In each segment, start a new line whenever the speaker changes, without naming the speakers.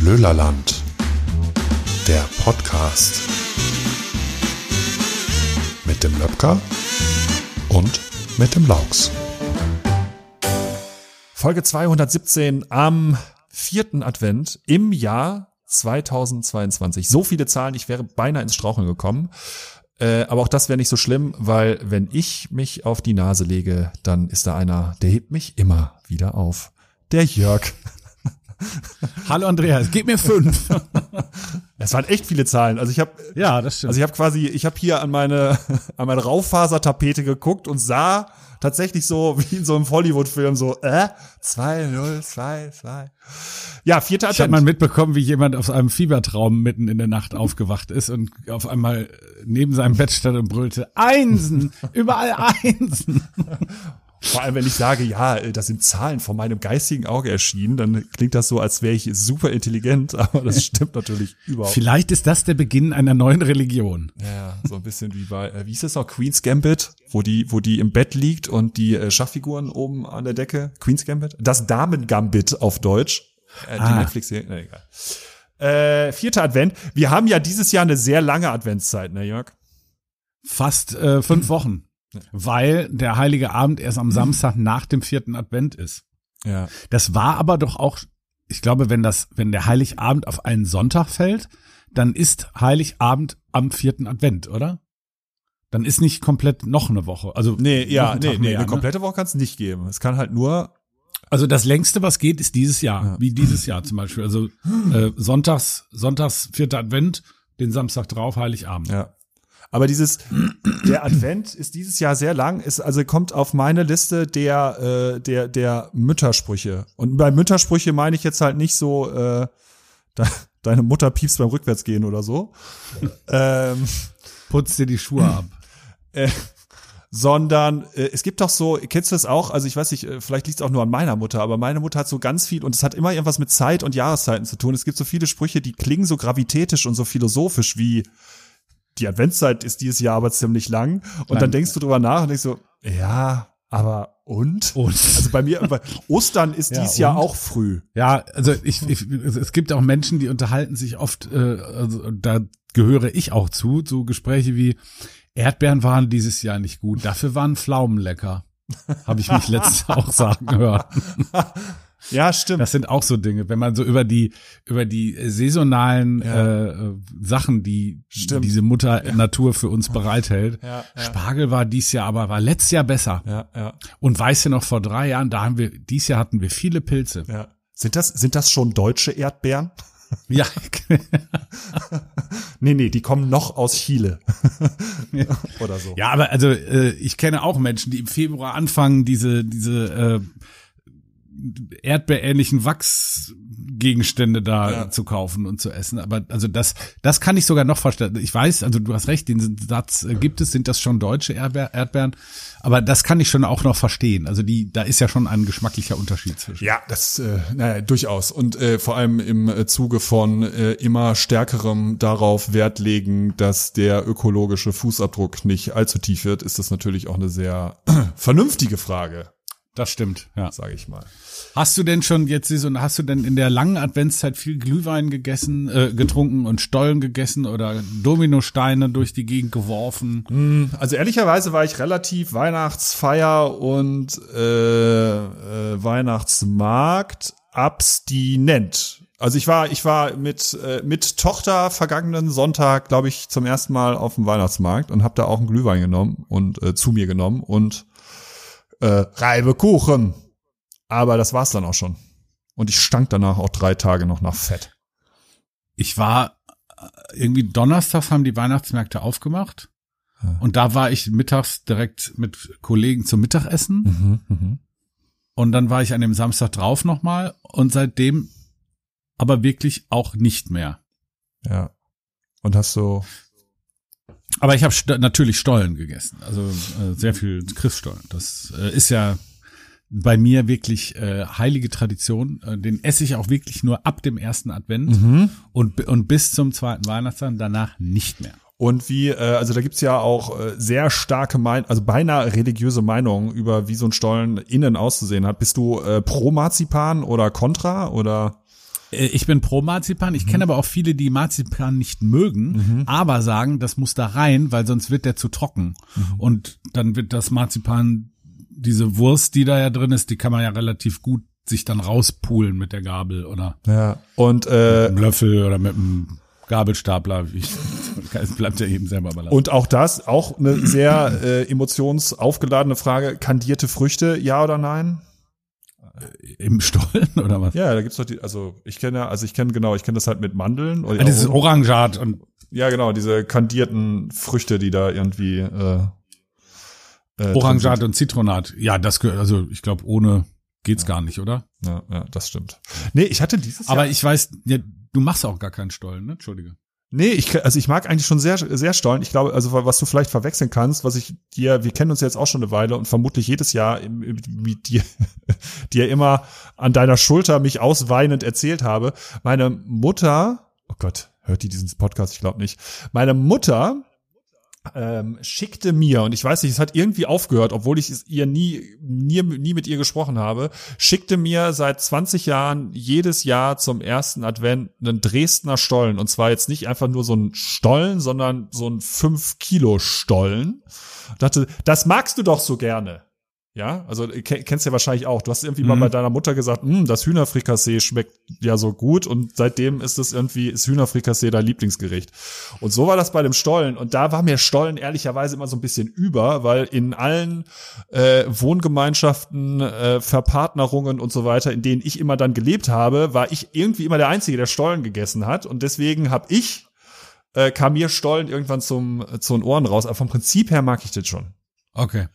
Lüllerland, der Podcast mit dem Löpker und mit dem Laux.
Folge 217 am vierten Advent im Jahr 2022. So viele Zahlen, ich wäre beinahe ins Straucheln gekommen. Äh, aber auch das wäre nicht so schlimm, weil wenn ich mich auf die Nase lege, dann ist da einer, der hebt mich immer wieder auf. Der Jörg.
Hallo Andreas, gib mir fünf.
Es waren echt viele Zahlen. Also ich habe
ja, das stimmt.
Also ich habe quasi, ich habe hier an meine an meine Raufasertapete geguckt und sah tatsächlich so wie in so einem Hollywood-Film so äh 2 0 2 2. Ja, vierter
Ich habe mal mitbekommen, wie jemand aus einem Fiebertraum mitten in der Nacht aufgewacht ist und auf einmal neben seinem Bett stand und brüllte Einsen, überall Einsen.
Vor allem, wenn ich sage, ja, äh, das sind Zahlen vor meinem geistigen Auge erschienen, dann klingt das so, als wäre ich super intelligent, aber das stimmt natürlich überhaupt.
Vielleicht ist das der Beginn einer neuen Religion.
Ja, so ein bisschen wie bei, äh, wie ist das noch, Queen's Gambit, wo die, wo die im Bett liegt und die äh, Schachfiguren oben an der Decke, Queen's Gambit, das Damen Gambit auf Deutsch, die
Ah.
Netflix-Serie, na, egal. Äh, vierter Advent. Wir haben ja dieses Jahr eine sehr lange Adventszeit, ne, Jörg?
Fast äh, fünf Wochen. Weil der Heilige Abend erst am Samstag nach dem vierten Advent ist.
Ja.
Das war aber doch auch, ich glaube, wenn das, wenn der Heiligabend auf einen Sonntag fällt, dann ist Heiligabend am vierten Advent, oder? Dann ist nicht komplett noch eine Woche. Also
Nee, ja, nee, nee,
mehr,
eine
ne?
komplette Woche kann es nicht geben. Es kann halt nur,
Also das längste, was geht, ist dieses Jahr,
Ja.
wie dieses Jahr zum Beispiel. Also äh, Sonntags, Sonntags vierter Advent, den Samstag drauf, Heiligabend.
ja. Aber dieses, der Advent ist dieses Jahr sehr lang, ist, also kommt auf meine Liste der, äh, der, der Müttersprüche. Und bei Müttersprüche meine ich jetzt halt nicht so, äh, de, deine Mutter piepst beim Rückwärtsgehen oder so. ähm,
Putz dir die Schuhe ab.
äh, sondern äh, es gibt doch so, kennst du das auch? Also ich weiß nicht, äh, vielleicht liegt es auch nur an meiner Mutter, aber meine Mutter hat so ganz viel und es hat immer irgendwas mit Zeit und Jahreszeiten zu tun. Es gibt so viele Sprüche, die klingen so gravitätisch und so philosophisch wie die Adventszeit ist dieses Jahr aber ziemlich lang und
Lang.
dann denkst du drüber nach und denkst so, ja, aber und?
Und
Also bei mir, bei Ostern ist
Ja,
dieses Jahr
und?
auch früh.
Ja, also ich, ich es gibt auch Menschen, die unterhalten sich oft, äh, also da gehöre ich auch zu, so Gespräche wie Erdbeeren waren dieses Jahr nicht gut, dafür waren Pflaumen lecker. Habe ich mich letztes Jahr auch sagen hören.
Ja, stimmt.
Das sind auch so Dinge, wenn man so über die über die saisonalen
Ja.
äh, Sachen, die
Stimmt.
diese Mutter Natur für uns bereithält.
Ja, ja.
Spargel war dies Jahr, aber war letztes Jahr besser.
ja, ja,
Und weißt du noch vor drei Jahren, da haben wir dies Jahr hatten wir viele Pilze.
ja. Sind das, sind das schon deutsche Erdbeeren?
Ja,
Nee, nee, die kommen noch aus Chile. Oder so.
Ja, aber also äh, ich kenne auch Menschen, die im Februar anfangen, diese diese äh, erdbeerähnlichen Wachsgegenstände da
Ja.
zu kaufen und zu essen. Aber also das das kann ich sogar noch verstehen. Ich weiß, also du hast recht, den Satz äh, gibt es, sind das schon deutsche Erdbeer, Erdbeeren, aber das kann ich schon auch noch verstehen. Also die da ist ja schon ein geschmacklicher Unterschied zwischen.
Ja, das äh, naja, durchaus. Und äh, vor allem im äh, Zuge von äh, immer stärkerem darauf Wert legen, dass der ökologische Fußabdruck nicht allzu tief wird, ist das natürlich auch eine sehr vernünftige Frage,
Das stimmt, ja.
sage ich mal.
Hast du denn schon jetzt so hast du denn in der langen Adventszeit viel Glühwein gegessen, äh, getrunken und Stollen gegessen oder Dominosteine durch die Gegend geworfen?
Also ehrlicherweise war ich relativ Weihnachtsfeier und äh, äh, Weihnachtsmarkt abstinent. Also ich war, ich war mit äh, mit Tochter vergangenen Sonntag, glaube ich, zum ersten Mal auf dem Weihnachtsmarkt und habe da auch einen Glühwein genommen und äh, zu mir genommen und äh, Reibekuchen. Aber das war's dann auch schon. Und ich stank danach auch drei Tage noch nach Fett.
Ich war äh, irgendwie donnerstags haben die Weihnachtsmärkte aufgemacht und da war ich mittags direkt mit Kollegen zum Mittagessen und dann war ich an dem Samstag drauf nochmal und seitdem aber wirklich auch nicht mehr.
Ja. Und hast so
Aber ich habe st natürlich Stollen gegessen, also äh, sehr viel Christstollen. Das äh, ist ja bei mir wirklich äh, heilige Tradition. Äh, den esse ich auch wirklich nur ab dem ersten Advent und, bi- und bis zum zweiten Weihnachtstag, danach nicht mehr.
Und wie, äh, also da gibt's ja auch äh, sehr starke Meinungen, also beinahe religiöse Meinungen über, wie so ein Stollen innen auszusehen hat. Bist du äh, pro Marzipan oder contra oder?
Äh, Ich bin pro Marzipan. Ich kenne aber auch viele, die Marzipan nicht mögen, aber sagen, das muss da rein, weil sonst wird der zu trocken. Und dann wird das Marzipan, diese Wurst, die da ja drin ist, die kann man ja relativ gut sich dann rauspulen mit der Gabel oder
Ja. Und,
mit
äh,
einem Löffel oder mit einem Gabelstapler. Ich, es bleibt ja eben selber überlassen.
und auch das, auch eine sehr äh, emotionsaufgeladene Frage. Kandierte Früchte, ja oder nein?
Im Stollen oder was?
Ja, da gibt's doch die, also ich kenne ja, also ich kenne genau, ich kenne das halt mit Mandeln. Oder
Ah, dieses Orangat und
ja, genau, diese kandierten Früchte, die da irgendwie äh, äh,
Orangat und Zitronat. Ja, das gehört, also ich glaube, ohne geht's gar nicht, oder?
Ja, ja, das stimmt. Nee, ich hatte dieses
Aber
Jahr.
ich weiß, ja, du machst auch gar keinen Stollen, ne? Entschuldige.
Nee, ich, also ich mag eigentlich schon sehr, sehr Stollen. Ich glaube, also was du vielleicht verwechseln kannst, was ich dir, wir kennen uns jetzt auch schon eine Weile und vermutlich jedes Jahr mit dir, dir immer an deiner Schulter mich ausweinend erzählt habe. Meine Mutter, oh Gott, hört die diesen Podcast? Ich glaube nicht. Meine Mutter ähm, schickte mir, und ich weiß nicht, es hat irgendwie aufgehört, obwohl ich es ihr nie, nie, nie mit ihr gesprochen habe, schickte mir seit 20 Jahren jedes Jahr zum ersten Advent einen Dresdner Stollen. Und zwar jetzt nicht einfach nur so ein Stollen, sondern so ein 5 Kilo Stollen. Und dachte, das magst du doch so gerne. Ja, also ke- kennst ja wahrscheinlich auch. Du hast irgendwie mal
Mhm.
bei deiner Mutter gesagt, "Hm, das Hühnerfrikassee schmeckt ja so gut und seitdem ist es irgendwie ist Hühnerfrikassee dein Lieblingsgericht. Und so war das bei dem Stollen und da war mir Stollen ehrlicherweise immer so ein bisschen über, weil in allen äh, Wohngemeinschaften, äh, Verpartnerungen und so weiter, in denen ich immer dann gelebt habe, war ich irgendwie immer der Einzige, der Stollen gegessen hat und deswegen habe ich äh, kam mir Stollen irgendwann zum zu den Ohren raus. Aber vom Prinzip her mag ich das schon.
Okay.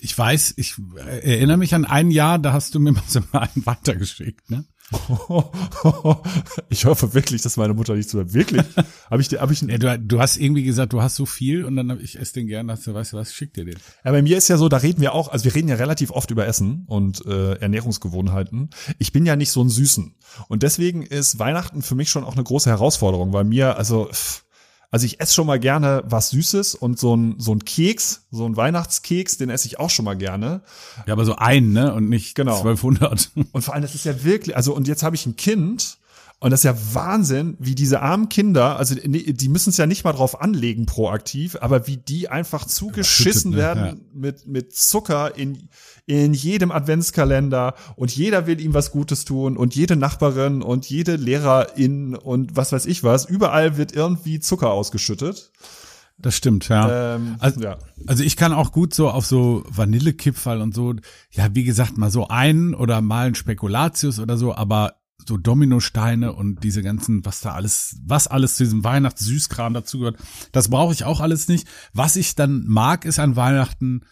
Ich weiß, ich erinnere mich an ein Jahr, da hast du mir mal so einen weitergeschickt, ne?
ich hoffe wirklich, dass meine Mutter nicht so wirklich. Habe ich, hab ich,
Ja, du, du hast irgendwie gesagt, du hast so viel und dann habe ich esse den gern, hast du, weißt du was, schick dir den.
Ja, bei mir ist ja so, da reden wir auch, also wir reden ja relativ oft über Essen und äh, Ernährungsgewohnheiten. Ich bin ja nicht so ein Süßen. Und deswegen ist Weihnachten für mich schon auch eine große Herausforderung, weil mir, also, pff, also ich esse schon mal gerne was Süßes und so ein, so ein Keks, so ein Weihnachtskeks, den esse ich auch schon mal gerne.
Ja, aber so ein, ne? Und nicht
Genau.
1200.
Und vor allem, das ist ja wirklich, also und jetzt habe ich ein Kind und das ist ja Wahnsinn, wie diese armen Kinder, also die die müssen es ja nicht mal drauf anlegen proaktiv, aber wie die einfach zugeschissen
ne?
werden mit mit Zucker in in jedem Adventskalender und jeder will ihm was Gutes tun und jede Nachbarin und jede Lehrerin und was weiß ich was, überall wird irgendwie Zucker ausgeschüttet.
Das stimmt, ja.
Ähm,
Also-
ja.
Also ich kann auch gut so auf so Vanillekipferl und so, ja, wie gesagt, mal so einen oder mal ein Spekulatius oder so, aber so Dominosteine und diese ganzen, was da alles, was alles zu diesem Weihnachtssüßkram dazugehört, das brauche ich auch alles nicht. Was ich dann mag, ist an Weihnachten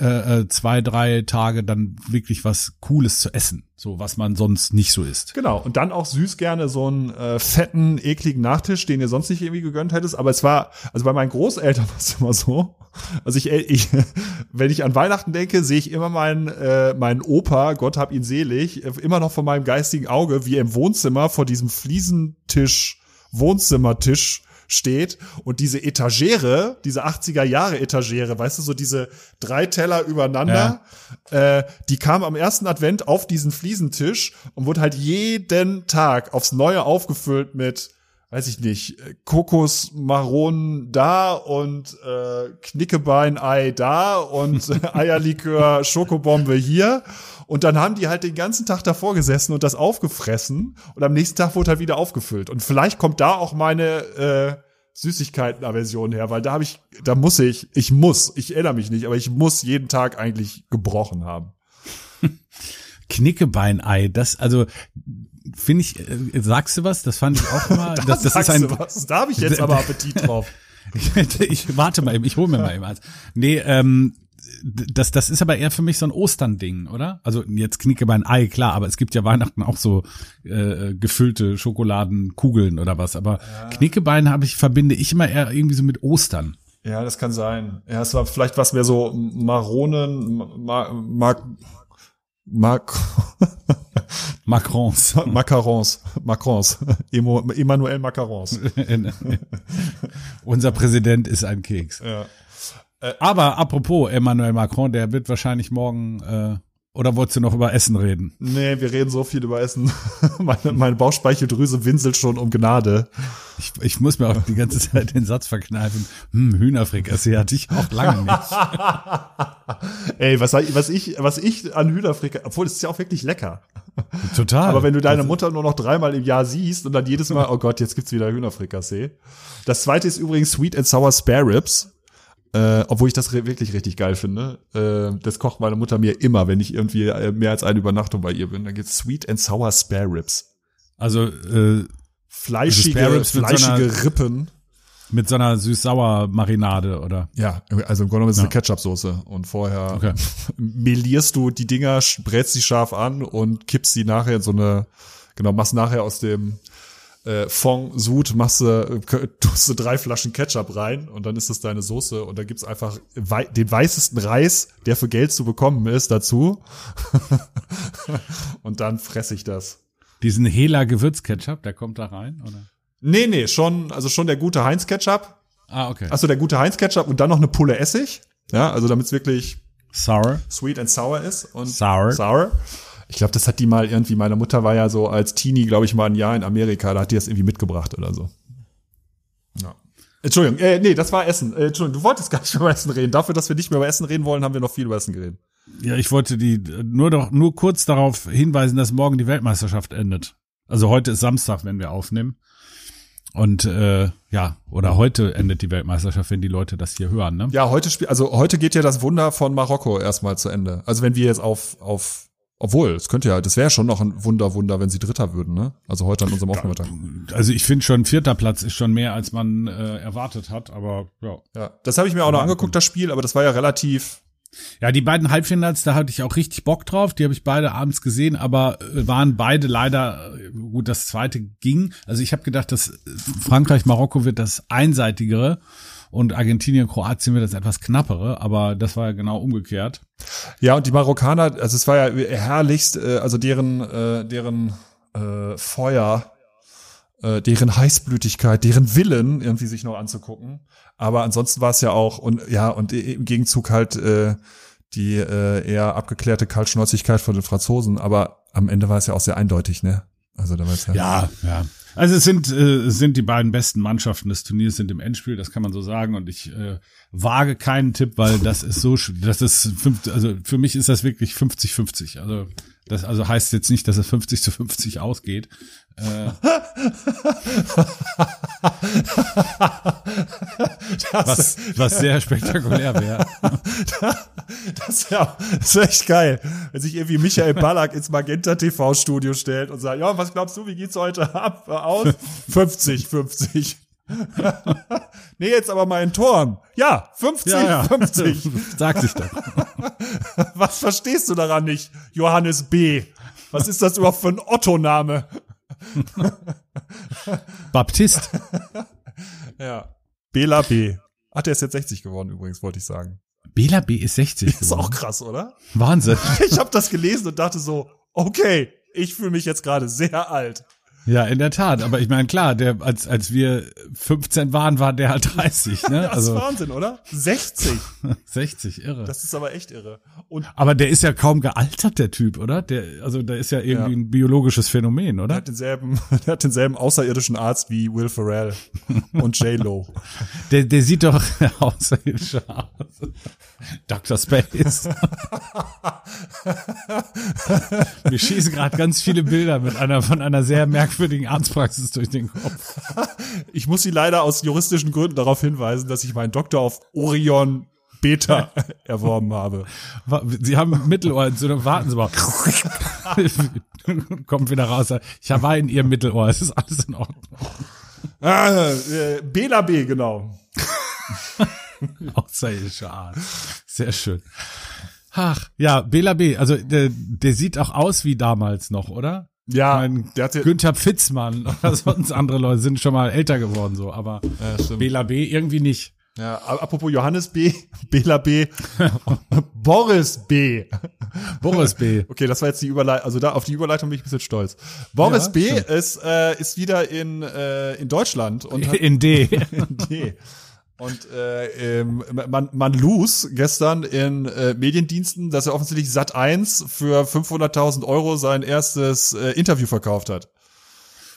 äh, äh, zwei, drei Tage dann wirklich was Cooles zu essen, so was man sonst nicht so isst.
Genau, und dann auch süß gerne so einen äh, fetten, ekligen Nachtisch, den ihr sonst nicht irgendwie gegönnt hättest. Aber es war, also bei meinen Großeltern war es immer so. Also ich, ich, wenn ich an Weihnachten denke, sehe ich immer meinen, äh, meinen Opa, Gott hab ihn selig, äh, immer noch vor meinem geistigen Auge, wie er im Wohnzimmer vor diesem Fliesentisch, Wohnzimmertisch steht und diese Etagere, diese 80er Jahre Etagere, weißt du, so diese drei Teller übereinander, äh, die kam am ersten Advent auf diesen Fliesentisch und wurde halt jeden Tag aufs Neue aufgefüllt mit weiß ich nicht, äh, Kokosmaronen da und äh, Knickebeinei da und äh, Eierlikör Schokobombe hier. Und dann haben die halt den ganzen Tag davor gesessen und das aufgefressen und am nächsten Tag wurde halt wieder aufgefüllt. Und vielleicht kommt da auch meine äh, Süßigkeiten-Aversion her, weil da habe ich, da muss ich, ich muss, ich erinnere mich nicht, aber ich muss jeden Tag eigentlich gebrochen haben.
Knickebeinei, das, also, finde ich, äh, sagst du was? Das fand ich auch immer, das, das ist
Sagst
ein,
du was? Da habe ich jetzt aber Appetit drauf.
ich warte mal eben, ich hole mir mal eben eins. Nee, ähm, das, das ist aber eher für mich so ein Osternding, oder? Also jetzt Knickebein Ei, klar, aber es gibt ja Weihnachten auch so äh, gefüllte Schokoladenkugeln oder was. Aber Knickebein habe ich, verbinde ich immer eher irgendwie so mit Ostern.
Ja, das kann sein. Ja, es war vielleicht was mehr so Maronen, Ma, Ma, Ma,
Macrons.
Macarons, Macrons, Emmanuel Macarons.
Unser Präsident ist ein Keks.
Ja.
Aber apropos Emmanuel Macron, der wird wahrscheinlich morgen äh, Oder wolltest du noch über Essen reden?
Nee, wir reden so viel über Essen. meine, meine Bauchspeicheldrüse winselt schon um Gnade.
Ich, ich muss mir auch die ganze Zeit den Satz verkneifen. Hm, Hühnerfrikassee hatte ich auch lange nicht.
Ey, was, was ich, was ich an Hühnerfrikassee, obwohl es ist ja auch wirklich lecker.
Total.
Aber wenn du deine Mutter nur noch dreimal im Jahr siehst und dann jedes Mal, oh Gott, jetzt gibt's wieder Hühnerfrikassee. Das zweite ist übrigens Sweet and Sour Spare Ribs. Äh, obwohl ich das wirklich richtig geil finde. Äh, das kocht meine Mutter mir immer, wenn ich irgendwie äh, mehr als eine Übernachtung bei ihr bin. Dann gibt's Sweet and Sour Spare Ribs.
Also äh,
fleischige,
also
fleischige
so
Rippen.
Mit so einer süß-sauer Marinade, oder?
Ja, also im Grunde genommen ist es ja. eine Ketchup-Soße. Und vorher okay. melierst du die Dinger, brätst sie scharf an und kippst sie nachher in so eine, genau, machst nachher aus dem äh, Fond Sud machst du, tust du drei Flaschen Ketchup rein und dann ist das deine Soße und da gibt's einfach wei den weißesten Reis, der für Geld zu bekommen ist, dazu. und dann fresse ich das.
Diesen Hela Gewürzketchup, der kommt da rein, oder?
Nee, nee, schon, also schon der gute Heinz Ketchup.
Ah, okay.
Also der gute Heinz Ketchup und dann noch eine Pulle Essig. Ja, also damit's wirklich
sour,
sweet and sour ist und
sour.
sour. Ich glaube, das hat die mal irgendwie, meine Mutter war ja so als Teenie, glaube ich, mal ein Jahr in Amerika, da hat die das irgendwie mitgebracht oder so. Ja. Entschuldigung, äh, nee, das war Essen. Äh, Entschuldigung, du wolltest gar nicht mehr über Essen reden. Dafür, dass wir nicht mehr über Essen reden wollen, haben wir noch viel über Essen geredet.
Ja, ich wollte die nur doch nur kurz darauf hinweisen, dass morgen die Weltmeisterschaft endet. Also heute ist Samstag, wenn wir aufnehmen. Und äh, ja, oder heute endet die Weltmeisterschaft, wenn die Leute das hier hören, ne?
Ja, heute spielt, also heute geht ja das Wunder von Marokko erstmal zu Ende. Also wenn wir jetzt auf auf obwohl, es könnte ja, das wäre schon noch ein Wunder, Wunder, wenn sie Dritter würden, ne? Also heute an unserem Aufnahmetag.
Also ich finde schon, vierter Platz ist schon mehr, als man äh, erwartet hat, aber ja.
Ja, das habe ich mir auch noch angeguckt, das Spiel, aber das war ja relativ.
Ja, die beiden Halbfinals, da hatte ich auch richtig Bock drauf. Die habe ich beide abends gesehen, aber äh, waren beide leider, äh, gut, das zweite ging. Also ich habe gedacht, dass Frankreich-Marokko wird das einseitigere und Argentinien, Kroatien wird das etwas knappere, aber das war ja genau umgekehrt.
Ja, und die Marokkaner, also es war ja herrlichst, äh, also deren, äh, deren äh, Feuer, äh, deren Heißblütigkeit, deren Willen irgendwie sich noch anzugucken. Aber ansonsten war es ja auch, und ja, und im Gegenzug halt äh, die äh, eher abgeklärte Kaltschnäuzigkeit von den Franzosen. Aber am Ende war es ja auch sehr eindeutig, ne?
Also da war es ja. Ja, ja. Also es sind, äh, sind die beiden besten Mannschaften des Turniers sind im Endspiel, das kann man so sagen. Und ich äh, wage keinen Tipp, weil das ist so, das ist fünf, also für mich ist das wirklich 50-50. Also das also heißt jetzt nicht, dass es 50 zu 50 ausgeht. Äh, was, was sehr spektakulär wäre.
Das wäre wär echt geil, wenn sich irgendwie Michael Ballack ins Magenta TV Studio stellt und sagt, ja, was glaubst du, wie geht's heute ab, aus? 50, 50. nee, jetzt aber mal in Toren. Ja, 50, ja, ja. 50.
Sag sich doch.
Was verstehst du daran nicht, Johannes B.? Was ist das überhaupt für ein Otto-Name?
Baptist.
ja. Bela B. Ach, der ist jetzt 60 geworden übrigens, wollte ich sagen.
Bela B ist 60
geworden. Ist auch krass, oder?
Wahnsinn.
Ich habe das gelesen und dachte so, okay, ich fühle mich jetzt gerade sehr alt.
Ja, in der Tat. Aber ich meine, klar, der, als, als wir 15 waren, war der halt 30, ne?
das also, ist Wahnsinn, oder? 60.
60, irre.
Das ist aber echt irre.
Und aber der ist ja kaum gealtert, der Typ, oder? Der, also, der ist ja irgendwie ja. ein biologisches Phänomen, oder? Der
hat denselben, der hat denselben außerirdischen Arzt wie Will Ferrell und J-Lo.
der, der sieht doch außerirdisch aus. Dr. Space. Wir schießen gerade ganz viele Bilder mit einer von einer sehr merkwürdigen Arztpraxis durch den Kopf.
Ich muss Sie leider aus juristischen Gründen darauf hinweisen, dass ich meinen Doktor auf Orion Beta erworben habe.
Sie haben Mittelohrentzündung, warten Sie mal. Kommt wieder raus. Ich war in Ihrem Mittelohr, es ist alles in Ordnung.
Ah, äh, Bela B, genau.
Außerirdische Art. Sehr schön. Ach, ja, Bela B, also der, der sieht auch aus wie damals noch, oder?
Ja,
mein, der hatte Günther Pfitzmann oder sonst andere Leute sind schon mal älter geworden so, aber ja, Bela B irgendwie nicht.
Ja, apropos Johannes B, Bela B, Boris B.
Boris B.
Okay, das war jetzt die Überleitung, also da auf die Überleitung bin ich ein bisschen stolz. Boris ja, B ist, äh, ist wieder in, äh, in Deutschland und
in D.
in D Und äh, ähm, man, man lose gestern in äh, Mediendiensten, dass er offensichtlich Sat 1 für 500.000 Euro sein erstes äh, Interview verkauft hat.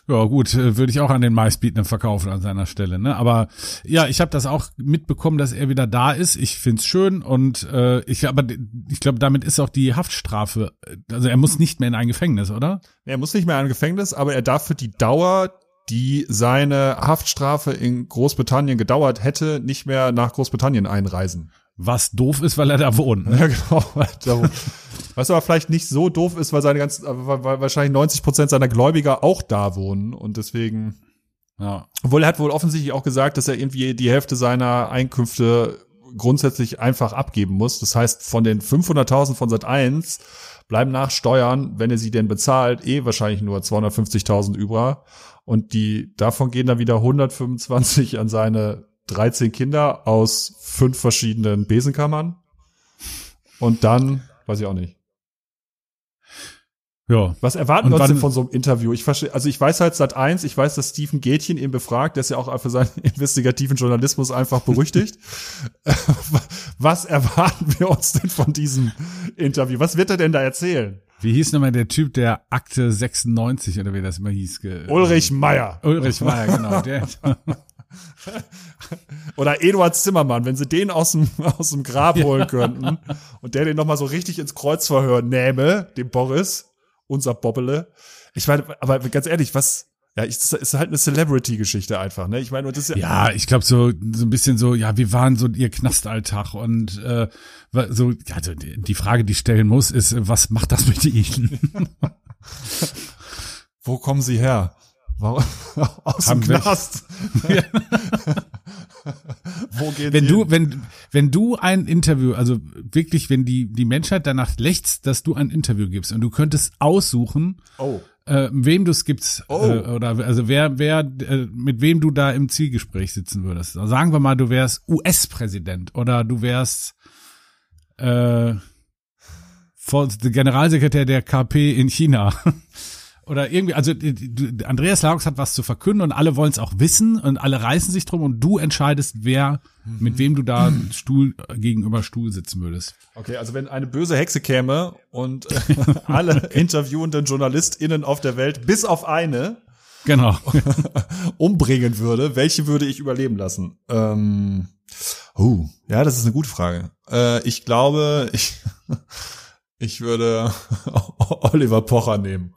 Ja gut, äh, würde ich auch an den meistbietenden verkaufen an seiner Stelle. Ne? Aber ja, ich habe das auch mitbekommen, dass er wieder da ist. Ich find's schön und äh, ich aber ich glaube, damit ist auch die Haftstrafe. Also er muss nicht mehr in ein Gefängnis, oder?
Er muss nicht mehr in ein Gefängnis, aber er darf für die Dauer die seine Haftstrafe in Großbritannien gedauert hätte, nicht mehr nach Großbritannien einreisen.
Was doof ist, weil er da wohnt. Ne?
Ja, genau. Was aber vielleicht nicht so doof ist, weil seine ganzen, weil wahrscheinlich 90 Prozent seiner Gläubiger auch da wohnen und deswegen. Ja. Obwohl er hat wohl offensichtlich auch gesagt, dass er irgendwie die Hälfte seiner Einkünfte grundsätzlich einfach abgeben muss. Das heißt, von den 500.000 von Sat 1 bleiben nach Steuern, wenn er sie denn bezahlt, eh wahrscheinlich nur 250.000 über. Und die, davon gehen dann wieder 125 an seine 13 Kinder aus fünf verschiedenen Besenkammern. Und dann, weiß ich auch nicht. Ja. Was erwarten wir uns denn von so einem Interview? Ich verstehe, also ich weiß halt seit eins, ich weiß, dass Stephen Gätchen ihn befragt, der ist ja auch für seinen investigativen Journalismus einfach berüchtigt. Was erwarten wir uns denn von diesem Interview? Was wird er denn da erzählen?
Wie hieß nochmal der Typ, der Akte 96 oder wie das immer hieß?
Ulrich Meier.
Ulrich Meier, genau. Der,
Oder Eduard Zimmermann, wenn sie den aus dem, aus dem Grab holen könnten und der den nochmal so richtig ins Kreuzverhör nähme, dem Boris, unser Bobbele. Ich meine, aber ganz ehrlich, was, ja, ich, das ist halt eine Celebrity-Geschichte einfach, ne? Ich meine, das ist
ja. Ja, ich glaube so so ein bisschen so, ja, wie waren so ihr Knastalltag und äh, so, also die Frage, die stellen muss, ist, was macht das mit ihnen?
Wo kommen sie her? Warum? Aus Haben dem Knast.
Wo geht wenn du, wenn, wenn du ein Interview, also wirklich, wenn die, die Menschheit danach lechzt, dass du ein Interview gibst und du könntest aussuchen, oh. Äh, wem du es gibst, oh. äh, oder also wer, wer, äh, mit wem du da im Zielgespräch sitzen würdest. Also sagen wir mal, du wärst US-Präsident oder du wärst äh, Generalsekretär der KP in China. oder irgendwie, also Andreas Laux hat was zu verkünden und alle wollen es auch wissen und alle reißen sich drum und du entscheidest, wer, mhm. mit wem du da Stuhl gegenüber Stuhl sitzen würdest.
Okay, also wenn eine böse Hexe käme und äh, alle interviewenden JournalistInnen auf der Welt, bis auf eine,
genau,
umbringen würde, welche würde ich überleben lassen? Ähm, oh, ja, das ist eine gute Frage. Äh, ich glaube, ich, ich würde Oliver Pocher nehmen.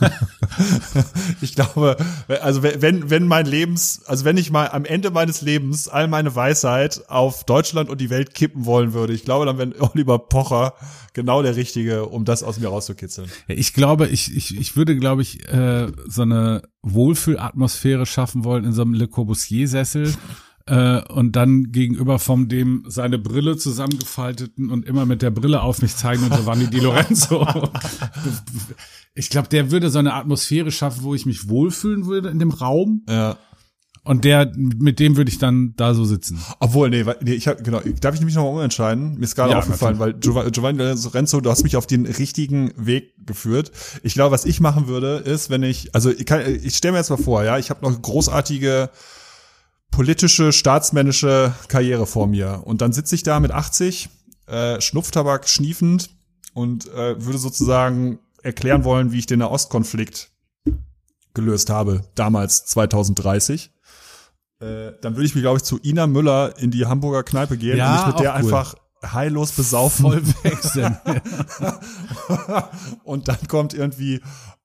ich glaube, also wenn, wenn mein Lebens, also wenn ich mal am Ende meines Lebens all meine Weisheit auf Deutschland und die Welt kippen wollen würde, ich glaube, dann wäre Oliver Pocher genau der Richtige, um das aus mir rauszukitzeln.
Ich glaube, ich, ich, ich würde, glaube ich, äh, so eine Wohlfühlatmosphäre schaffen wollen in so einem Le Corbusier-Sessel äh, und dann gegenüber vom dem seine Brille zusammengefalteten und immer mit der Brille auf mich zeigen und Giovanni Di Lorenzo. ich glaube, der würde so eine Atmosphäre schaffen, wo ich mich wohlfühlen würde in dem Raum.
Ja.
Und der, mit dem würde ich dann da so sitzen.
Obwohl, nee, nee ich hab, genau, darf ich mich nochmal umentscheiden? Mir ist gerade ja, aufgefallen, weil Giovanni Lorenzo, du hast mich auf den richtigen Weg geführt. Ich glaube, was ich machen würde, ist, wenn ich, also ich, kann, ich stelle mir jetzt mal vor, ja, ich habe noch großartige politische, staatsmännische Karriere vor mir. Und dann sitze ich da mit 80, äh, Schnupftabak schniefend und äh, würde sozusagen erklären wollen, wie ich den Nahostkonflikt gelöst habe, damals 2030. Äh, dann würde ich mich, glaube ich, zu Ina Müller in die Hamburger Kneipe gehen ja, und mich mit der cool. einfach heillos besaufen. Voll wechseln. und dann kommt irgendwie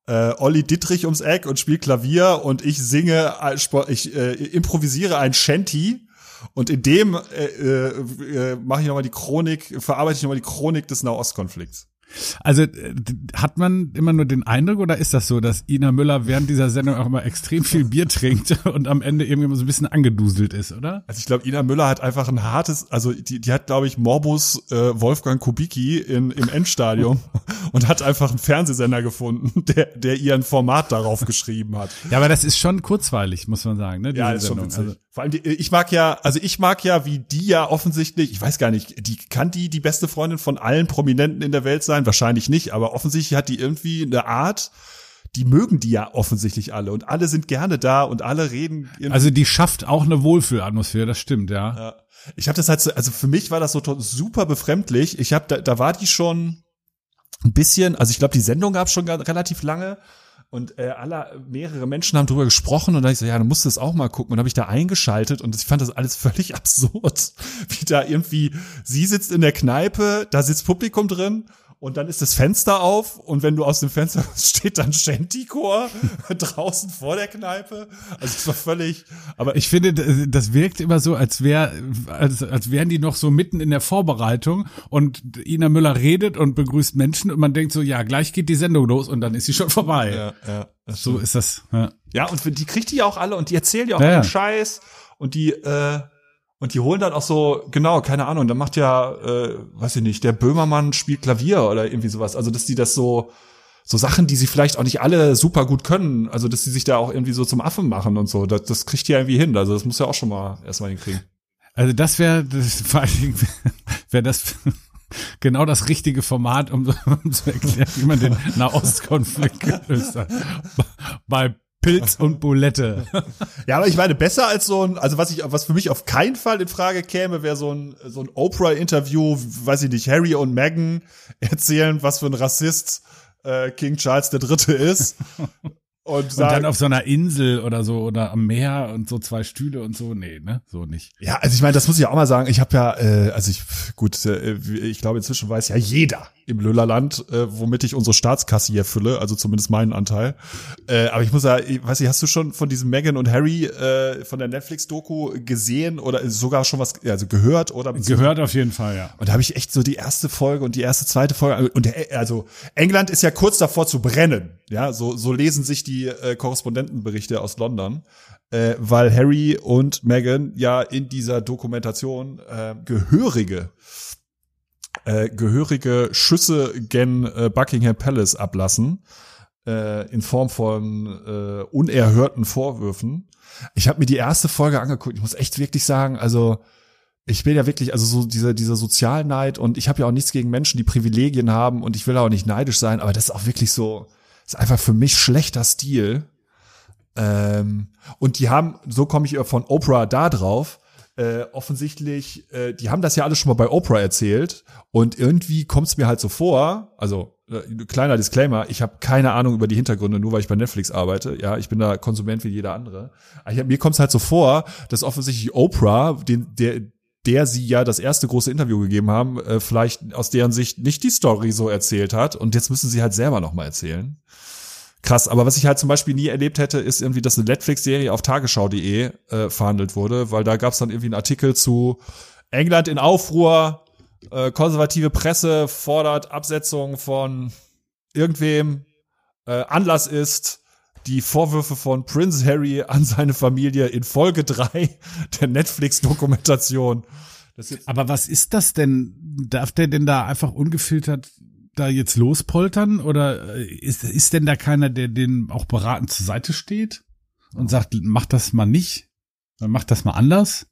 äh, Olli Dittrich ums Eck und spielt Klavier und ich singe, äh, ich äh, improvisiere ein Shanty und in dem äh, äh, äh mache ich nochmal die Chronik, verarbeite ich nochmal die Chronik des Nahostkonflikts.
Also äh, hat man immer nur den Eindruck oder ist das so, dass Ina Müller während dieser Sendung auch immer extrem viel Bier trinkt und am Ende irgendwie immer so ein bisschen angeduselt ist, oder?
Also ich glaube, Ina Müller hat einfach ein hartes, also die, die hat, glaube ich, Morbus äh, Wolfgang Kubicki in, im Endstadium und hat einfach einen Fernsehsender gefunden, der, der ihr ein Format darauf geschrieben hat.
Ja, aber das ist schon kurzweilig, muss man sagen, ne?
ja, ist Sendung. schon witzig. Also vor allem, die, ich mag ja, also ich mag ja, wie die ja offensichtlich, ich weiß gar nicht, die kann die die beste Freundin von allen Prominenten in der Welt sein? Wahrscheinlich nicht, aber offensichtlich hat die irgendwie eine Art, die mögen die ja offensichtlich alle und alle sind gerne da und alle reden.
Also die schafft auch eine Wohlfühlatmosphäre, das stimmt, ja.
ja. Ich habe das halt so, also für mich war das so super befremdlich. Ich habe da, da war die schon ein bisschen, also ich glaube, die Sendung gab schon relativ lange und äh, alle, mehrere Menschen haben drüber gesprochen und da ich so, ja, dann musst du das auch mal gucken. Und habe ich da eingeschaltet und ich fand das alles völlig absurd. Wie da irgendwie, sie sitzt in der Kneipe, da sitzt Publikum drin und dann ist das Fenster auf und wenn du aus dem Fenster steht dann Shantycore draußen vor der Kneipe. Also es war völlig.
Aber ich finde, das wirkt immer so, als wäre, als, als wären die noch so mitten in der Vorbereitung und Ina Müller redet und begrüßt Menschen und man denkt so, ja, gleich geht die Sendung los und dann ist sie schon vorbei. Ja, ja. So ist das.
Ja. ja, und die kriegt die auch alle und die erzählen ja auch ja. Scheiß und die äh, und die holen dann auch so, genau, keine Ahnung, dann macht ja, äh, weiß ich nicht, der Böhmermann spielt Klavier oder irgendwie sowas. Also, dass die das so, so Sachen, die sie vielleicht auch nicht alle super gut können, also dass sie sich da auch irgendwie so zum Affen machen und so, das, das kriegt die irgendwie hin. Also das muss ja auch schon mal erstmal hinkriegen.
Also das wäre vor allen Dingen wäre das genau das richtige Format, um, um zu erklären, wie man den Nahostkonflikt gelöst hat. Bei Pilz und Bulette.
Ja, aber ich meine, besser als so ein, also was ich, was für mich auf keinen Fall in Frage käme, wäre so ein, so ein Oprah-Interview, weiß ich nicht, Harry und Meghan erzählen, was für ein Rassist äh, King Charles der Dritte ist.
Und, und dann auf so einer Insel oder so oder am Meer und so zwei Stühle und so, nee, ne, so nicht.
Ja, also ich meine, das muss ich auch mal sagen. Ich habe ja, äh, also ich, gut, äh, ich glaube inzwischen weiß ja jeder im Lüllerland, äh, womit ich unsere Staatskasse hier fülle, also zumindest meinen Anteil. Äh, aber ich muss ja, ich weiß nicht, hast du schon von diesem Meghan und Harry äh, von der Netflix-Doku gesehen oder sogar schon was, also gehört oder?
Gehört auf jeden Fall, ja.
Und da habe ich echt so die erste Folge und die erste, zweite Folge und der, also England ist ja kurz davor zu brennen, ja, so so lesen sich die äh, Korrespondentenberichte aus London äh, weil Harry und Meghan ja in dieser Dokumentation äh, gehörige äh, gehörige Schüsse gen äh, Buckingham Palace ablassen äh, in Form von äh, unerhörten Vorwürfen. Ich habe mir die erste Folge angeguckt. Ich muss echt wirklich sagen, also ich bin ja wirklich, also so dieser, dieser Sozialneid und ich habe ja auch nichts gegen Menschen, die Privilegien haben und ich will auch nicht neidisch sein, aber das ist auch wirklich so, ist einfach für mich schlechter Stil. Ähm, und die haben, so komme ich von Oprah da drauf, äh, offensichtlich, äh, die haben das ja alles schon mal bei Oprah erzählt und irgendwie kommt es mir halt so vor, also äh, kleiner Disclaimer, ich habe keine Ahnung über die Hintergründe, nur weil ich bei Netflix arbeite. Ja, ich bin da Konsument wie jeder andere. Ich, mir kommt es halt so vor, dass offensichtlich Oprah, den, der, der sie ja das erste große Interview gegeben haben, äh, vielleicht aus deren Sicht nicht die Story so erzählt hat und jetzt müssen sie halt selber noch mal erzählen krass. Aber was ich halt zum Beispiel nie erlebt hätte, ist irgendwie, dass eine Netflix-Serie auf tagesschau.de äh, verhandelt wurde, weil da gab es dann irgendwie einen Artikel zu England in Aufruhr, äh, konservative Presse fordert Absetzung von irgendwem. Äh, Anlass ist die Vorwürfe von Prince Harry an seine Familie in Folge drei der Netflix-Dokumentation.
Aber was ist das denn? Darf der denn da einfach ungefiltert da jetzt lospoltern oder äh, ist, ist denn da keiner, der den auch beratend zur Seite steht und sagt, mach das mal nicht, mach das mal anders?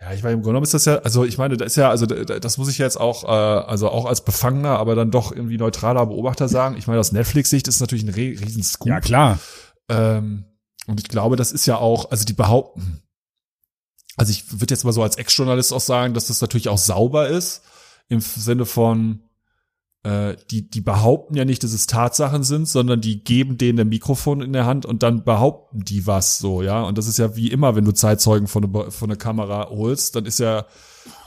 Ja, ich meine, im Grunde genommen ist das ja, also ich meine, das ist ja, also das muss ich jetzt auch, äh, also auch als Befangener, aber dann doch irgendwie neutraler Beobachter sagen. Ich meine, aus Netflix-Sicht ist natürlich ein riesen Scoop.
Ja, klar.
Ähm, und ich glaube, das ist ja auch, also die behaupten, also ich würde jetzt mal so als Ex-Journalist auch sagen, dass das natürlich auch sauber ist, im Sinne von, äh, die, die behaupten ja nicht, dass es Tatsachen sind, sondern die geben denen ein Mikrofon in der Hand und dann behaupten die was so, ja. Und das ist ja wie immer, wenn du Zeitzeugen von der, von der Kamera holst, dann ist ja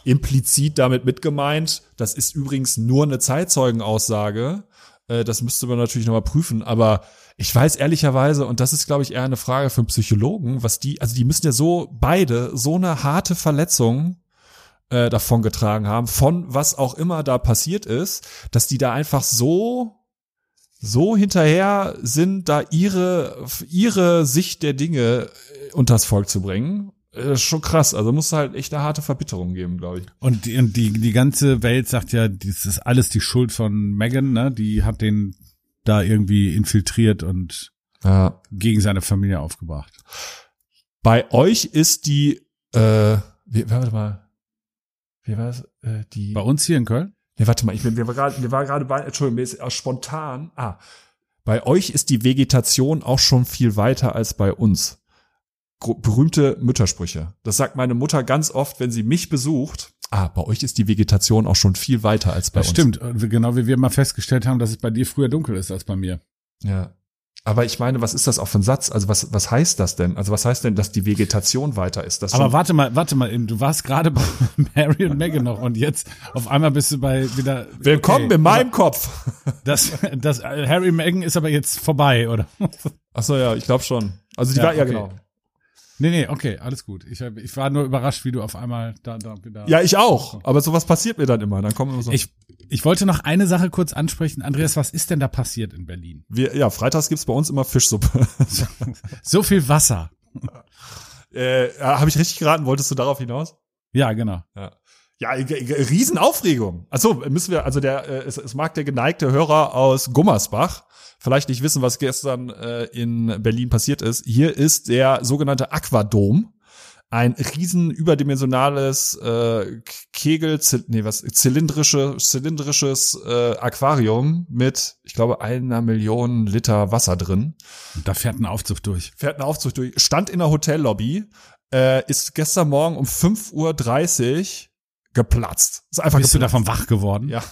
implizit damit mitgemeint, das ist übrigens nur eine Zeitzeugenaussage. Äh, das müsste man natürlich nochmal prüfen, aber ich weiß ehrlicherweise, und das ist, glaube ich, eher eine Frage für einen Psychologen, was die, also die müssen ja so beide so eine harte Verletzung äh, davongetragen haben, von was auch immer da passiert ist, dass die da einfach so so hinterher sind, da ihre ihre Sicht der Dinge äh, unters Volk zu bringen. Das ist schon krass. Also muss halt echt eine harte Verbitterung geben, glaube ich.
Und die, die, die ganze Welt sagt ja, das ist alles die Schuld von Megan, ne? Die hat den da irgendwie infiltriert und ja. gegen seine Familie aufgebracht.
Bei euch ist die, äh, wie, warte mal, wie war das? Äh, die.
Bei uns hier in Köln?
Nee, warte mal, ich bin, wir war gerade, wir war gerade bei, Entschuldigung, mir ist auch spontan. Ah, bei euch ist die Vegetation auch schon viel weiter als bei uns. Berühmte Müttersprüche. Das sagt meine Mutter ganz oft, wenn sie mich besucht. Ah, bei euch ist die Vegetation auch schon viel weiter als bei
Das
uns.
stimmt, genau wie wir mal festgestellt haben, dass es bei dir früher dunkel ist als bei mir.
Ja. Aber ich meine, was ist das auch für ein Satz? Also was, was heißt das denn? Also was heißt denn, dass die Vegetation weiter ist? Das
Aber warte mal, warte mal, eben, du warst gerade bei Mary und Meghan noch und jetzt auf einmal bist du bei wieder.
Willkommen
okay,
in meinem Kopf.
Das, das Harry und Meghan ist aber jetzt vorbei, oder?
Ach so, ja, ich glaube schon. Also die
Ja,
war, ja
okay.
genau.
Nee, nee, okay, alles gut. Ich, ich war nur überrascht, wie du auf einmal da, da wieder.
Ja, ich auch. Aber sowas passiert mir dann immer. Dann kommen immer so.
Ich, ich wollte noch eine Sache kurz ansprechen. Andreas, was ist denn da passiert in Berlin?
wir, ja, freitags gibt's bei uns immer Fischsuppe.
So viel Wasser.
äh, Habe ich richtig geraten? Wolltest du darauf hinaus?
Ja, genau.
Ja. Ja, g- g- Riesenaufregung. Achso, müssen wir, also der, äh, es, es mag der geneigte Hörer aus Gummersbach vielleicht nicht wissen, was gestern äh, in Berlin passiert ist. Hier ist der sogenannte Aquadom. Ein riesen überdimensionales äh, Kegel, nee, was, zylindrische, zylindrisches äh, Aquarium mit, ich glaube, einer Million Liter Wasser drin.
Da fährt ein Aufzug durch.
Fährt ein Aufzug durch, stand in der Hotellobby, äh, ist gestern Morgen um 5.30 Uhr geplatzt. Ist einfach
Bist du
geplatzt.
davon wach geworden?
Ja.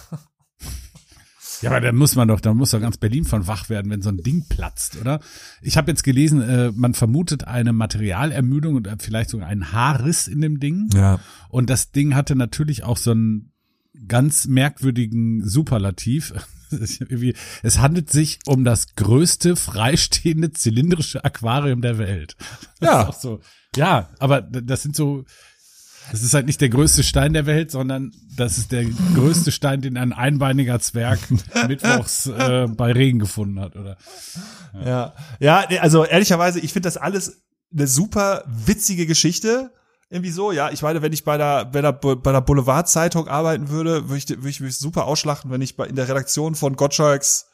Ja, aber da muss man doch, da muss doch ganz Berlin von wach werden, wenn so ein Ding platzt, oder? Ich habe jetzt gelesen, äh, man vermutet eine Materialermüdung und äh, vielleicht sogar einen Haarriss in dem Ding.
Ja.
Und das Ding hatte natürlich auch so einen ganz merkwürdigen Superlativ. Es handelt sich um das größte freistehende zylindrische Aquarium der Welt. Das
Ja.
ist auch so. Ja, aber das sind so, das ist halt nicht der größte Stein der Welt, sondern das ist der größte Stein, den ein einbeiniger Zwerg mittwochs äh, bei Regen gefunden hat, oder?
Ja. Ja, nee, also ehrlicherweise, ich finde das alles eine super witzige Geschichte. Irgendwie so, ja. Ich meine, wenn ich bei der, bei der, bei der Boulevard-Zeitung arbeiten würde, würde ich, würde ich mich super ausschlachten, wenn ich bei, in der Redaktion von Gottschalks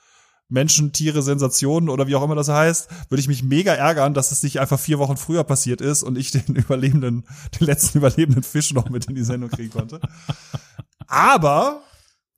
Menschen, Tiere, Sensationen oder wie auch immer das heißt, würde ich mich mega ärgern, dass es nicht einfach vier Wochen früher passiert ist und ich den überlebenden, den letzten überlebenden Fisch noch mit in die Sendung kriegen konnte. Aber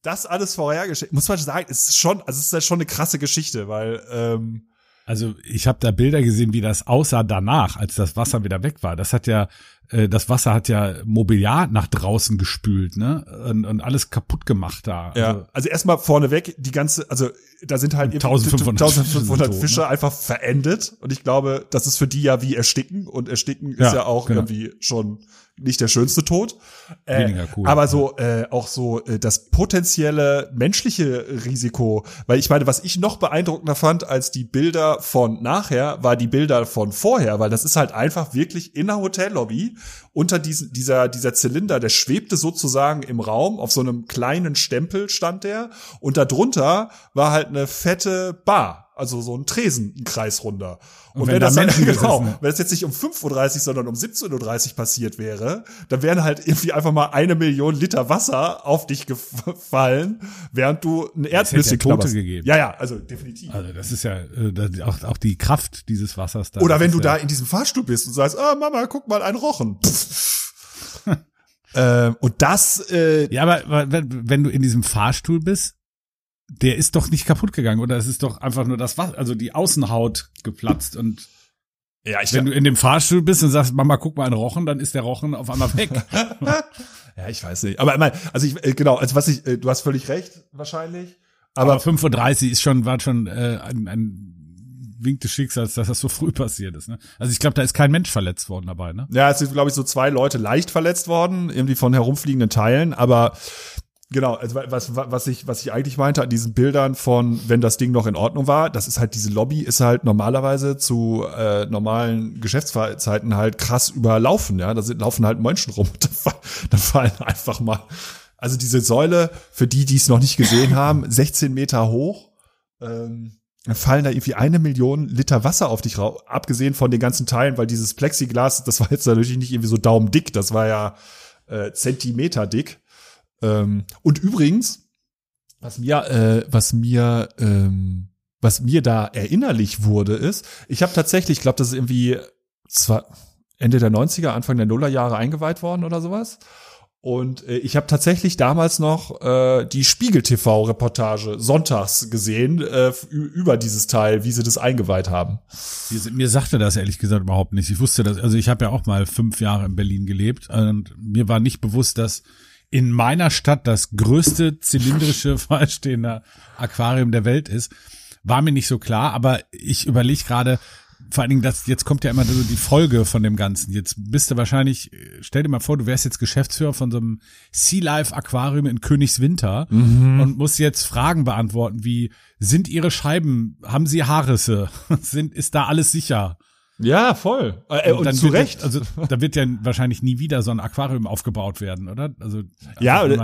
das alles vorhergestellt, muss man sagen, ist schon, also es ist ja schon eine krasse Geschichte, weil ähm,
Also ich habe da Bilder gesehen, wie das aussah danach, als das Wasser wieder weg war. Das hat ja, äh, das Wasser hat ja Mobiliar nach draußen gespült, ne? Und, und alles kaputt gemacht da.
Ja,
Also,
also erstmal vorneweg, die ganze, also da sind halt irgendwie
1500
1500
Fische tot, ne?
einfach verendet und ich glaube, das ist für die ja wie Ersticken und Ersticken ist
Ja,
ja auch
genau.
irgendwie schon nicht der schönste Tod. Äh,
Weniger cool,
Aber
ja.
so äh, auch so äh, das potenzielle menschliche Risiko, weil ich meine, was ich noch beeindruckender fand als die Bilder von nachher, war die Bilder von vorher, weil das ist halt einfach wirklich in der Hotellobby unter diesen, dieser, dieser Zylinder, der schwebte sozusagen im Raum, auf so einem kleinen Stempel stand der und darunter war halt eine fette Bar. Also so ein Tresen, ein Kreisrunder. Und,
Und
wenn,
wenn da
das dann,
Menschen
genau,
gesessen-
wenn das jetzt nicht um 5.30 Uhr, sondern um 17.30 Uhr passiert wäre, dann wären halt irgendwie einfach mal eine Million Liter Wasser auf dich gefallen, während du ein Erdnüsse
Tote gegeben.
Ja, ja, also definitiv.
also das ist ja äh, auch, auch die Kraft dieses Wassers da.
Oder wenn du
ja,
da in diesem Fahrstuhl bist und sagst, ah, Mama, guck mal, ein Rochen. ähm, und das, äh,
Ja, aber wenn du in diesem Fahrstuhl bist, der ist doch nicht kaputt gegangen, oder? Es ist doch einfach nur das Wasser, also die Außenhaut geplatzt und
ja, ich,
wenn du in dem Fahrstuhl bist und sagst, Mama, guck mal einen Rochen, dann ist der Rochen auf einmal weg.
ja, ich weiß nicht. Aber ich also ich, äh, genau, also was ich, äh, du hast völlig recht, wahrscheinlich.
Aber
Aber
5.30 Uhr ist schon, war schon äh, ein, ein Wink des Schicksals, dass das so früh passiert ist. Ne? Also ich glaube, da ist kein Mensch verletzt worden dabei. Ne?
Ja, es sind, glaube ich, so zwei Leute leicht verletzt worden, irgendwie von herumfliegenden Teilen, aber genau, also was, was ich, was ich eigentlich meinte an diesen Bildern von, wenn das Ding noch in Ordnung war, das ist halt, diese Lobby ist halt normalerweise zu äh, normalen Geschäftszeiten halt krass überlaufen, ja. Da sind, laufen halt Menschen rum. Da, da fallen einfach mal. Also diese Säule, für die, die es noch nicht gesehen haben, 16 Meter hoch. Ähm, fallen da irgendwie eine Million Liter Wasser auf dich raus, abgesehen von den ganzen Teilen, weil dieses Plexiglas, das war jetzt natürlich nicht irgendwie so daumendick, das war ja äh, Zentimeter dick. Ähm, und übrigens, was mir, äh, was mir, ähm, was mir da erinnerlich wurde, ist, ich habe tatsächlich, ich glaube, das ist irgendwie zwar Ende der 90er, Anfang der Nullerjahre eingeweiht worden oder sowas. Und äh, ich habe tatsächlich damals noch äh, die Spiegel-TV-Reportage sonntags gesehen äh, über dieses Teil, wie sie das eingeweiht haben.
Mir sagte das ehrlich gesagt überhaupt nicht. Ich wusste das, also ich habe ja auch mal fünf Jahre in Berlin gelebt und mir war nicht bewusst, dass in meiner Stadt das größte zylindrische freistehende Aquarium der Welt ist. War mir nicht so klar, aber ich überlege gerade, vor allen Dingen, das, jetzt kommt ja immer so die Folge von dem Ganzen. Jetzt bist du wahrscheinlich, stell dir mal vor, du wärst jetzt Geschäftsführer von so einem Sea Life Aquarium in Königswinter mhm. und musst jetzt Fragen beantworten wie, sind ihre Scheiben, haben sie Haarrisse? sind, ist da alles sicher?
Ja, voll.
Äh, und, und zu Recht. also da wird ja wahrscheinlich nie wieder so ein Aquarium aufgebaut werden, oder? Also
ja, also,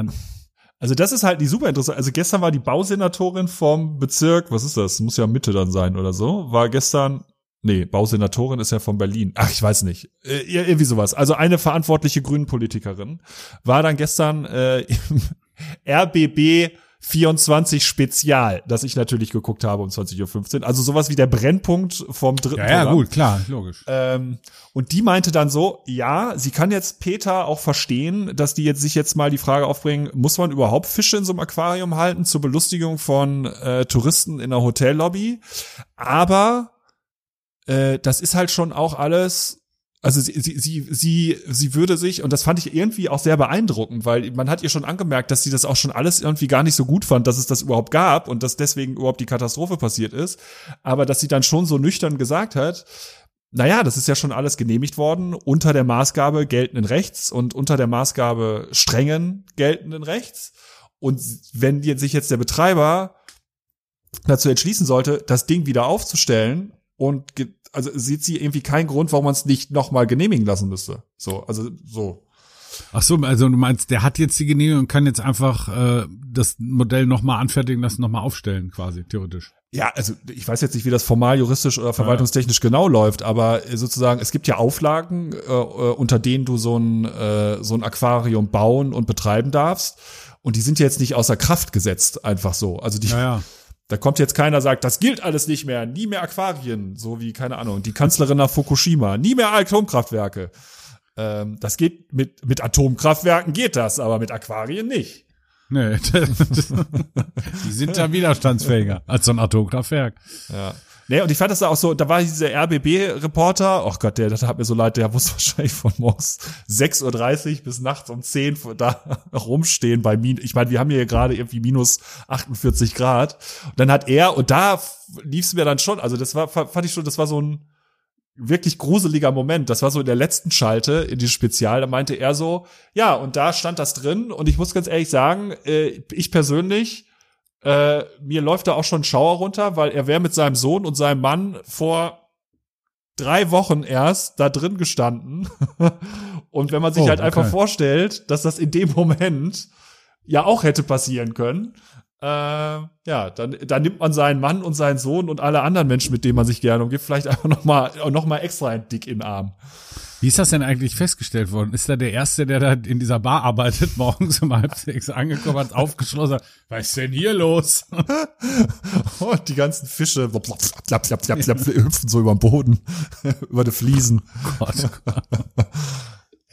also das ist halt die super interessant. Also gestern war die Bausenatorin vom Bezirk, was ist das? Muss ja Mitte dann sein oder so. War gestern Nee, Bausenatorin ist ja von Berlin. Ach, ich weiß nicht. Äh, irgendwie sowas. Also eine verantwortliche Grünen-Politikerin war dann gestern äh, im RBB 24 Spezial, das ich natürlich geguckt habe um 20.15 Uhr. Also sowas wie der Brennpunkt vom dritten
Ja, ja gut, klar, logisch.
Ähm, und die meinte dann so, ja, sie kann jetzt Peter auch verstehen, dass die jetzt sich jetzt mal die Frage aufbringen, muss man überhaupt Fische in so einem Aquarium halten zur Belustigung von äh, Touristen in der Hotellobby? Aber äh, das ist halt schon auch alles also sie, sie, sie, sie, sie würde sich, und das fand ich irgendwie auch sehr beeindruckend, weil man hat ihr schon angemerkt, dass sie das auch schon alles irgendwie gar nicht so gut fand, dass es das überhaupt gab und dass deswegen überhaupt die Katastrophe passiert ist. Aber dass sie dann schon so nüchtern gesagt hat, naja, das ist ja schon alles genehmigt worden unter der Maßgabe geltenden Rechts und unter der Maßgabe strengen geltenden Rechts. Und wenn sich jetzt der Betreiber dazu entschließen sollte, das Ding wieder aufzustellen und also sieht sie irgendwie keinen Grund, warum man es nicht nochmal genehmigen lassen müsste. So, also so.
Ach so, also du meinst, der hat jetzt die Genehmigung und kann jetzt einfach äh, das Modell nochmal anfertigen lassen, nochmal aufstellen, quasi, theoretisch.
Ja, also ich weiß jetzt nicht, wie das formal, juristisch oder verwaltungstechnisch ja. genau läuft, aber sozusagen, es gibt ja Auflagen, äh, äh, unter denen du so ein, äh, so ein Aquarium bauen und betreiben darfst. Und die sind jetzt nicht außer Kraft gesetzt, einfach so. Also die,
ja, ja.
Da kommt jetzt keiner, sagt, das gilt alles nicht mehr, nie mehr Aquarien, so wie, keine Ahnung, die Kanzlerin nach Fukushima, nie mehr Atomkraftwerke. Ähm, das geht mit, mit Atomkraftwerken geht das, aber mit Aquarien nicht.
Nee, die sind ja widerstandsfähiger als so ein Atomkraftwerk.
Ja. Nee, und ich fand das auch so, da war dieser RBB-Reporter, oh Gott, der, das hat mir so leid, der muss wahrscheinlich von morgens 6.30 Uhr bis nachts um 10 Uhr da rumstehen bei Minus. Ich meine, wir haben hier gerade irgendwie minus 48 Grad. Und dann hat er, und da lief es mir dann schon, also das war, fand ich schon, das war so ein wirklich gruseliger Moment. Das war so in der letzten Schalte in die Spezial. Da meinte er so, ja, und da stand das drin. Und ich muss ganz ehrlich sagen, äh, ich persönlich äh, mir läuft da auch schon Schauer runter, weil er wäre mit seinem Sohn und seinem Mann vor drei Wochen erst da drin gestanden. und wenn man sich oh, halt okay. einfach vorstellt, dass das in dem Moment ja auch hätte passieren können, äh, ja, dann, dann nimmt man seinen Mann und seinen Sohn und alle anderen Menschen, mit denen man sich gerne umgibt, vielleicht einfach noch mal, noch mal extra ein Dick in den Arm.
Wie ist das denn eigentlich festgestellt worden? Ist da der Erste, der da in dieser Bar arbeitet, morgens um halb sechs angekommen hat, aufgeschlossen hat, was ist denn hier los?
Und die ganzen Fische klapp, klapp, klapp, klapp, hüpfen so über den Boden, über die Fliesen. Oh Gott.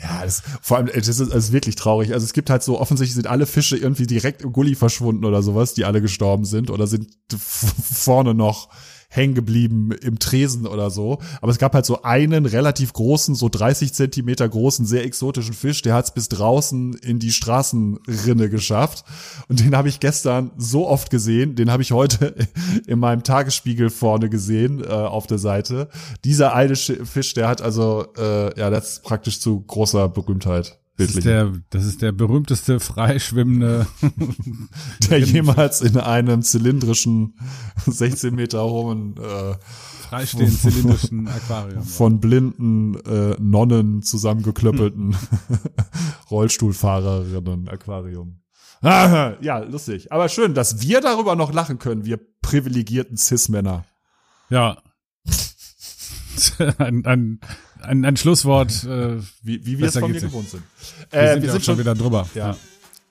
Ja, das, vor allem, das ist, das ist wirklich traurig. Also es gibt halt so, offensichtlich sind alle Fische irgendwie direkt im Gully verschwunden oder sowas, die alle gestorben sind oder sind vorne noch hängen geblieben im Tresen oder so. Aber es gab halt so einen relativ großen, so 30 Zentimeter großen, sehr exotischen Fisch, der hat es bis draußen in die Straßenrinne geschafft. Und den habe ich gestern so oft gesehen, den habe ich heute in meinem Tagesspiegel vorne gesehen, äh, auf der Seite. Dieser eine Fisch, der hat also, äh, ja, das ist praktisch zu großer Berühmtheit.
Das ist, der, das ist der berühmteste freischwimmende,
der jemals in einem zylindrischen 16 Meter hohen äh,
freistehenden zylindrischen Aquarium
von blinden äh, Nonnen zusammengeklöppelten Rollstuhlfahrerinnen Aquarium. Ja, lustig. Aber schön, dass wir darüber noch lachen können, wir privilegierten Cis-Männer.
Ja. ein, ein, ein, ein Schlusswort, äh,
wie, wie wir es von mir gewohnt sind.
Äh, wir sind, wir sind schon wieder drüber.
Ja.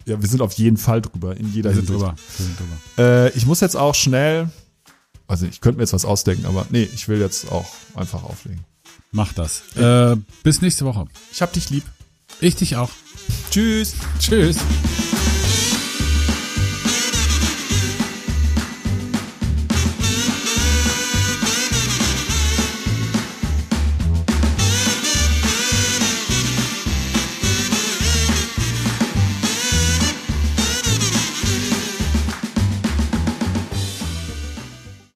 ja, wir sind auf jeden Fall drüber, in jeder
wir sind drüber. Wir
sind drüber. Äh, ich muss jetzt auch schnell, also ich könnte mir jetzt was ausdenken, aber nee, ich will jetzt auch einfach auflegen.
Mach das. Äh, bis nächste Woche.
Ich hab dich lieb.
Ich dich auch.
Tschüss.
Tschüss.